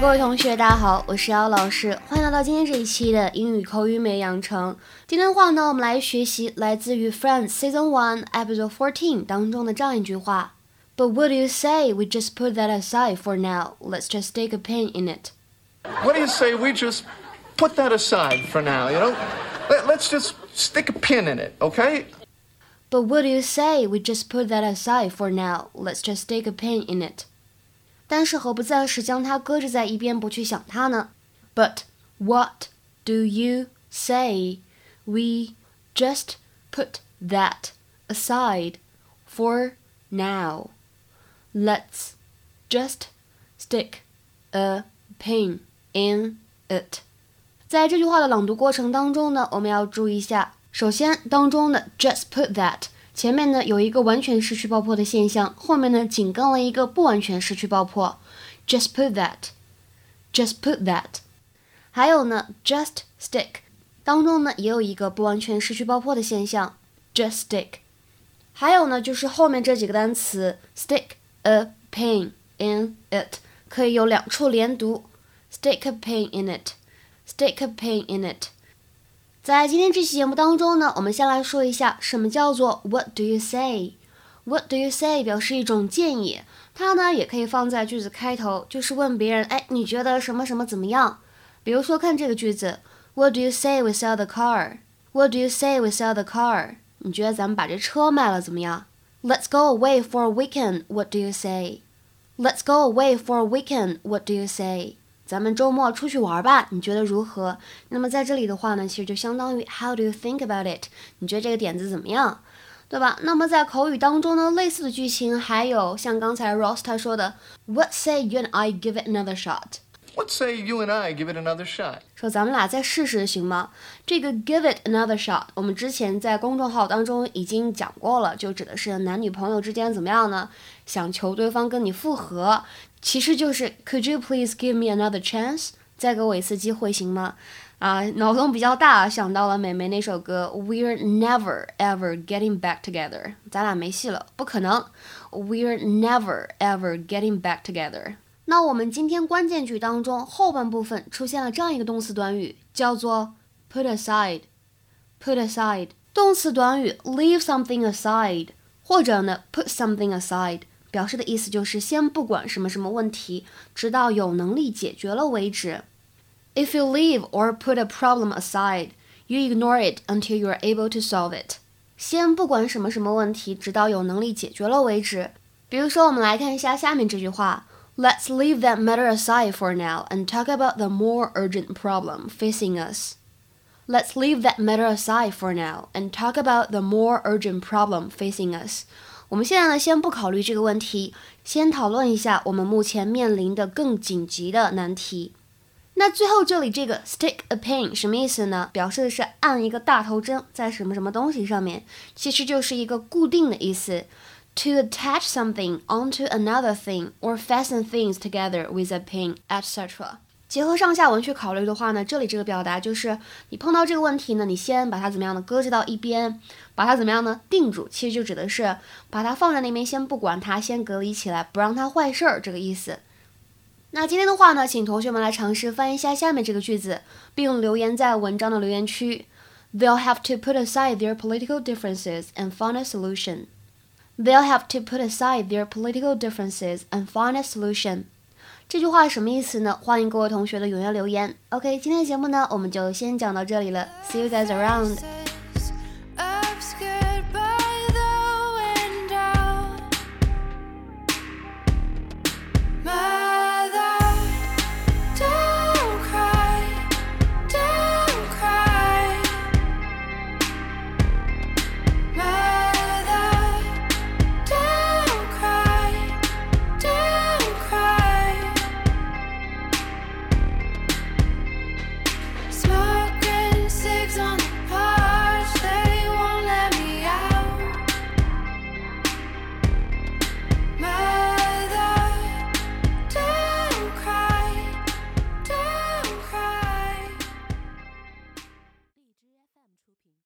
各位同学，大家好，我是姚老师，欢迎来到今天这一期的英语口语美养成。今天的话呢，我们来学习来自于《Friends》Season One Episode Fourteen 当中的这样一句话：But what do you say we just put that aside for now? Let's just stick a pin in it. What do you say we just put that aside for now? You know, Let, let's just stick a pin in it, okay? But what do you say we just put that aside for now? Let's just stick a pin in it. 但是何不暂时将它搁置在一边，不去想它呢？But what do you say we just put that aside for now? Let's just stick a pin in it. 在这句话的朗读过程当中呢，我们要注意一下，首先当中的 just put that。 前面呢有一个完全失去爆破的现象，后面呢紧跟了一个不完全失去爆破。Just put that，just put that。还有呢，just stick 当中呢也有一个不完全失去爆破的现象，just stick。还有呢就是后面这几个单词，stick a pin in it 可以有两处连读，stick a pin in it，stick a pin in it。在今天这期节目当中呢，我们先来说一下什么叫做 What do you say? What do you say 表示一种建议，它呢也可以放在句子开头，就是问别人，哎，你觉得什么什么怎么样？比如说看这个句子，What do you say we sell the car? What do you say we sell the car? 你觉得咱们把这车卖了怎么样？Let's go away for a weekend. What do you say? Let's go away for a weekend. What do you say? 咱们周末出去玩吧，你觉得如何？那么在这里的话呢，其实就相当于 How do you think about it？你觉得这个点子怎么样，对吧？那么在口语当中呢，类似的句型还有像刚才 Ross 他说的，What say you and I give it another shot？shot？What say you and I give it another shot？说咱们俩再试试行吗？这个 give it another shot，我们之前在公众号当中已经讲过了，就指的是男女朋友之间怎么样呢？想求对方跟你复合，其实就是 Could you please give me another chance？再给我一次机会行吗？啊，脑洞比较大，想到了美眉那首歌 We're never ever getting back together，咱俩没戏了，不可能。We're never ever getting back together。 那我们今天关键句当中后半部分出现了这样一个动词短语，叫做 put aside。put aside 动词短语 leave something aside，或者呢 put something aside，表示的意思就是先不管什么什么问题，直到有能力解决了为止。If you leave or put a problem aside, you ignore it until you are able to solve it。先不管什么什么问题，直到有能力解决了为止。比如说，我们来看一下下面这句话。Let's leave that matter aside for now and talk about the more urgent problem facing us. Let's leave that matter aside for now and talk about the more urgent problem facing us. 我们现在呢，先不考虑这个问题，先讨论一下我们目前面临的更紧急的难题。那最后这里这个 stick a pin 什么意思呢？表示的是按一个大头针在什么什么东西上面，其实就是一个固定的意思。 To attach something onto another thing or fasten things together with a pin, etc. 结合上下文去考虑的话呢，这里这个表达就是你碰到这个问题呢，你先把它怎么样的搁置到一边，把它怎么样呢定住，其实就指的是把它放在那边，先不管它，先隔离起来，不让它坏事儿这个意思。那今天的话呢，请同学们来尝试翻译一下下面这个句子，并留言在文章的留言区。They'll have to put aside their political differences and find a solution. They'll have to put aside their political differences and find a solution。这句话什么意思呢？欢迎各位同学的踊跃留言。OK，今天的节目呢，我们就先讲到这里了。See you guys around。